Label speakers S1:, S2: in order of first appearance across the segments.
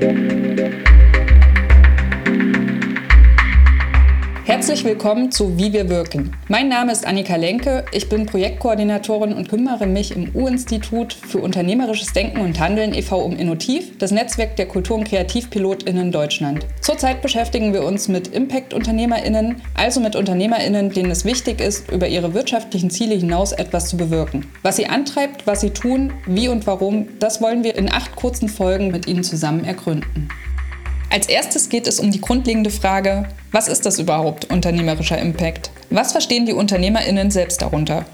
S1: Thank you. Herzlich willkommen zu Wie wir wirken. Mein Name ist Annika Lenke, ich bin Projektkoordinatorin und kümmere mich im U-Institut für unternehmerisches Denken und Handeln e.V. um Innotiv, das Netzwerk der Kultur- und KreativpilotInnen Deutschland. Zurzeit beschäftigen wir uns mit Impact-UnternehmerInnen, also mit UnternehmerInnen, denen es wichtig ist, über ihre wirtschaftlichen Ziele hinaus etwas zu bewirken. Was sie antreibt, was sie tun, wie und warum, das wollen wir in acht kurzen Folgen mit ihnen zusammen ergründen. Als erstes geht es um die grundlegende Frage, was ist das überhaupt, unternehmerischer Impact? Was verstehen die UnternehmerInnen selbst darunter?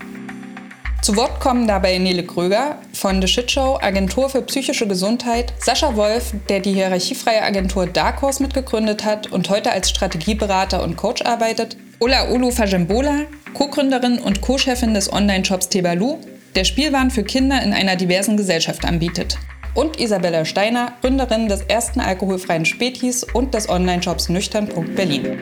S1: Zu Wort kommen dabei Nele Kröger von The Shit Show, Agentur für psychische Gesundheit, Sascha Wolf, der die hierarchiefreie Agentur Dark Horse mitgegründet hat und heute als Strategieberater und Coach arbeitet, Ola Olu Fajembola, Co-Gründerin und Co-Chefin des Online-Shops Tebalu, der Spielwaren für Kinder in einer diversen Gesellschaft anbietet und Isabella Steiner, Gründerin des ersten alkoholfreien Spätis und des Online-Shops nüchtern.berlin.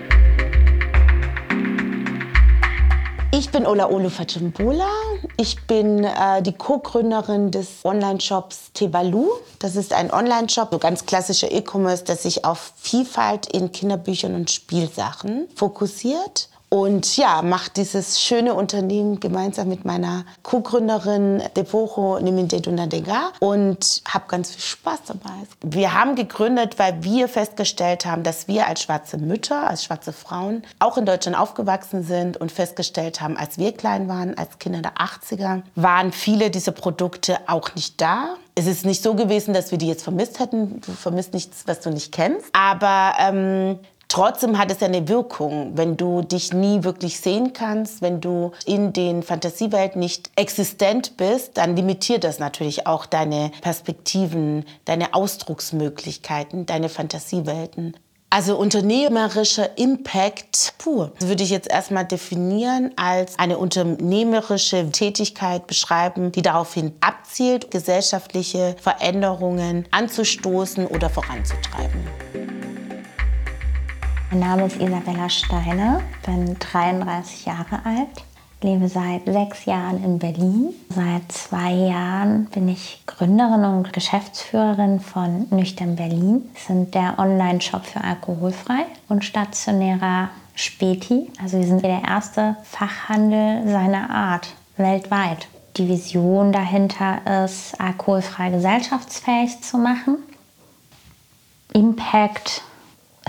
S2: Ich bin Ola Olu Fajimbola. Ich bin äh, die Co-Gründerin des Online-Shops Tebalu. Das ist ein Online-Shop, so ganz klassischer E-Commerce, der sich auf Vielfalt in Kinderbüchern und Spielsachen fokussiert und ja, mache dieses schöne Unternehmen gemeinsam mit meiner Co-Gründerin Deporo Nimindedunadega und habe ganz viel Spaß dabei. Wir haben gegründet, weil wir festgestellt haben, dass wir als schwarze Mütter, als schwarze Frauen auch in Deutschland aufgewachsen sind und festgestellt haben, als wir klein waren, als Kinder der 80er, waren viele dieser Produkte auch nicht da. Es ist nicht so gewesen, dass wir die jetzt vermisst hätten. Du vermisst nichts, was du nicht kennst. Aber ähm, Trotzdem hat es eine Wirkung, wenn du dich nie wirklich sehen kannst, wenn du in den Fantasiewelten nicht existent bist, dann limitiert das natürlich auch deine Perspektiven, deine Ausdrucksmöglichkeiten, deine Fantasiewelten. Also unternehmerischer Impact pur würde ich jetzt erstmal definieren als eine unternehmerische Tätigkeit beschreiben, die daraufhin abzielt, gesellschaftliche Veränderungen anzustoßen oder voranzutreiben.
S3: Mein Name ist Isabella Steiner, bin 33 Jahre alt, lebe seit sechs Jahren in Berlin. Seit zwei Jahren bin ich Gründerin und Geschäftsführerin von Nüchtern Berlin. Wir sind der Online-Shop für alkoholfrei und stationärer Späti. Also wir sind der erste Fachhandel seiner Art weltweit. Die Vision dahinter ist, alkoholfrei gesellschaftsfähig zu machen. Impact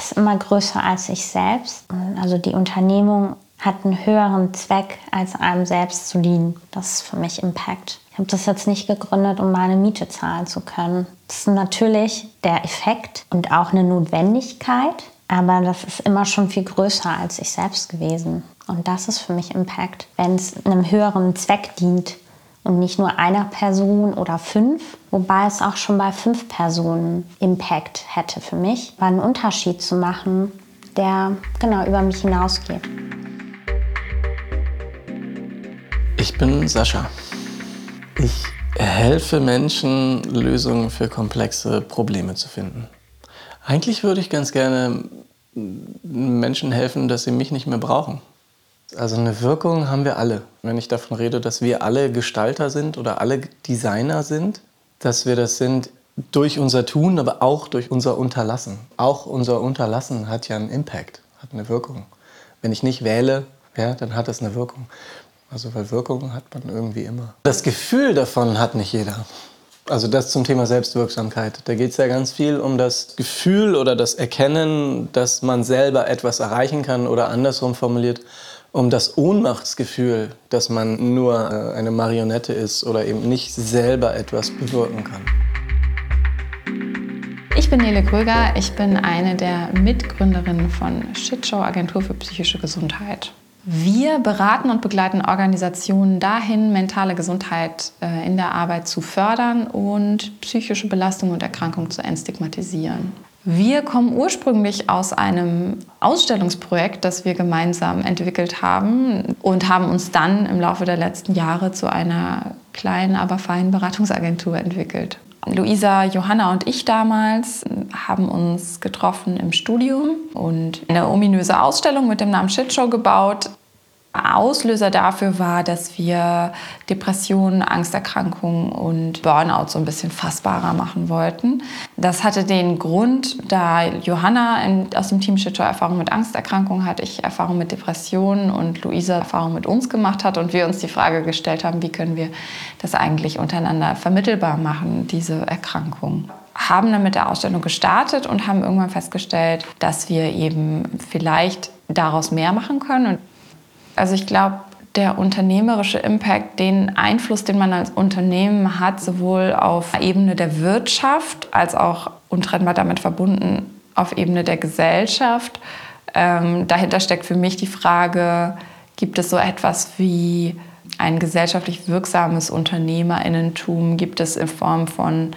S3: ist immer größer als ich selbst. Also die Unternehmung hat einen höheren Zweck, als einem selbst zu dienen. Das ist für mich Impact. Ich habe das jetzt nicht gegründet, um meine Miete zahlen zu können. Das ist natürlich der Effekt und auch eine Notwendigkeit, aber das ist immer schon viel größer als ich selbst gewesen. Und das ist für mich Impact, wenn es einem höheren Zweck dient und nicht nur einer Person oder fünf, wobei es auch schon bei fünf Personen Impact hätte für mich, war einen Unterschied zu machen, der genau über mich hinausgeht.
S4: Ich bin Sascha. Ich helfe Menschen, Lösungen für komplexe Probleme zu finden. Eigentlich würde ich ganz gerne Menschen helfen, dass sie mich nicht mehr brauchen. Also eine Wirkung haben wir alle. Wenn ich davon rede, dass wir alle Gestalter sind oder alle Designer sind, dass wir das sind durch unser Tun, aber auch durch unser Unterlassen. Auch unser Unterlassen hat ja einen Impact, hat eine Wirkung. Wenn ich nicht wähle, ja, dann hat das eine Wirkung. Also weil Wirkung hat man irgendwie immer. Das Gefühl davon hat nicht jeder. Also das zum Thema Selbstwirksamkeit. Da geht es ja ganz viel um das Gefühl oder das Erkennen, dass man selber etwas erreichen kann oder andersrum formuliert, um das Ohnmachtsgefühl, dass man nur äh, eine Marionette ist oder eben nicht selber etwas bewirken kann.
S5: Ich bin Nele Kröger, ich bin eine der Mitgründerinnen von Shitshow Agentur für psychische Gesundheit. Wir beraten und begleiten Organisationen dahin, mentale Gesundheit äh, in der Arbeit zu fördern und psychische Belastung und Erkrankung zu entstigmatisieren. Wir kommen ursprünglich aus einem Ausstellungsprojekt, das wir gemeinsam entwickelt haben und haben uns dann im Laufe der letzten Jahre zu einer kleinen, aber feinen Beratungsagentur entwickelt. Luisa, Johanna und ich damals haben uns getroffen im Studium und eine ominöse Ausstellung mit dem Namen Shitshow gebaut, Auslöser dafür war, dass wir Depressionen, Angsterkrankungen und Burnout so ein bisschen fassbarer machen wollten. Das hatte den Grund, da Johanna aus dem Team Shitshow Erfahrung mit Angsterkrankungen hatte, ich Erfahrung mit Depressionen und Luisa Erfahrung mit uns gemacht hat und wir uns die Frage gestellt haben, wie können wir das eigentlich untereinander vermittelbar machen, diese Erkrankung haben dann mit der Ausstellung gestartet und haben irgendwann festgestellt, dass wir eben vielleicht daraus mehr machen können. Und also ich glaube, der unternehmerische Impact, den Einfluss, den man als Unternehmen hat, sowohl auf Ebene der Wirtschaft als auch untrennbar damit verbunden auf Ebene der Gesellschaft. Ähm, dahinter steckt für mich die Frage, gibt es so etwas wie ein gesellschaftlich wirksames Unternehmerinnentum? Gibt es in Form von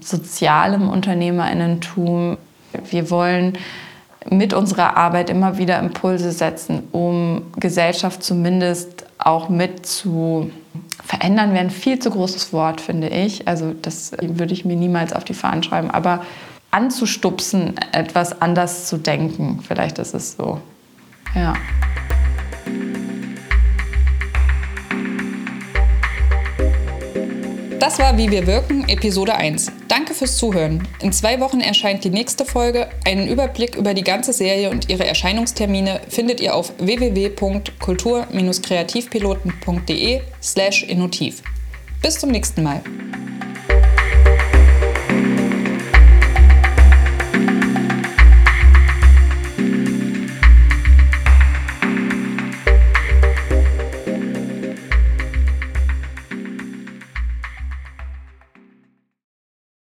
S5: sozialem Unternehmerinnentum? Wir wollen mit unserer Arbeit immer wieder Impulse setzen, um Gesellschaft zumindest auch mit zu verändern, wäre ein viel zu großes Wort, finde ich. Also das würde ich mir niemals auf die Fahnen schreiben, aber anzustupsen, etwas anders zu denken, vielleicht ist es so. Ja.
S1: Das war Wie wir wirken, Episode 1. Danke fürs Zuhören. In zwei Wochen erscheint die nächste Folge. Einen Überblick über die ganze Serie und ihre Erscheinungstermine findet ihr auf www.kultur-kreativpiloten.de slash innotiv. Bis zum nächsten Mal.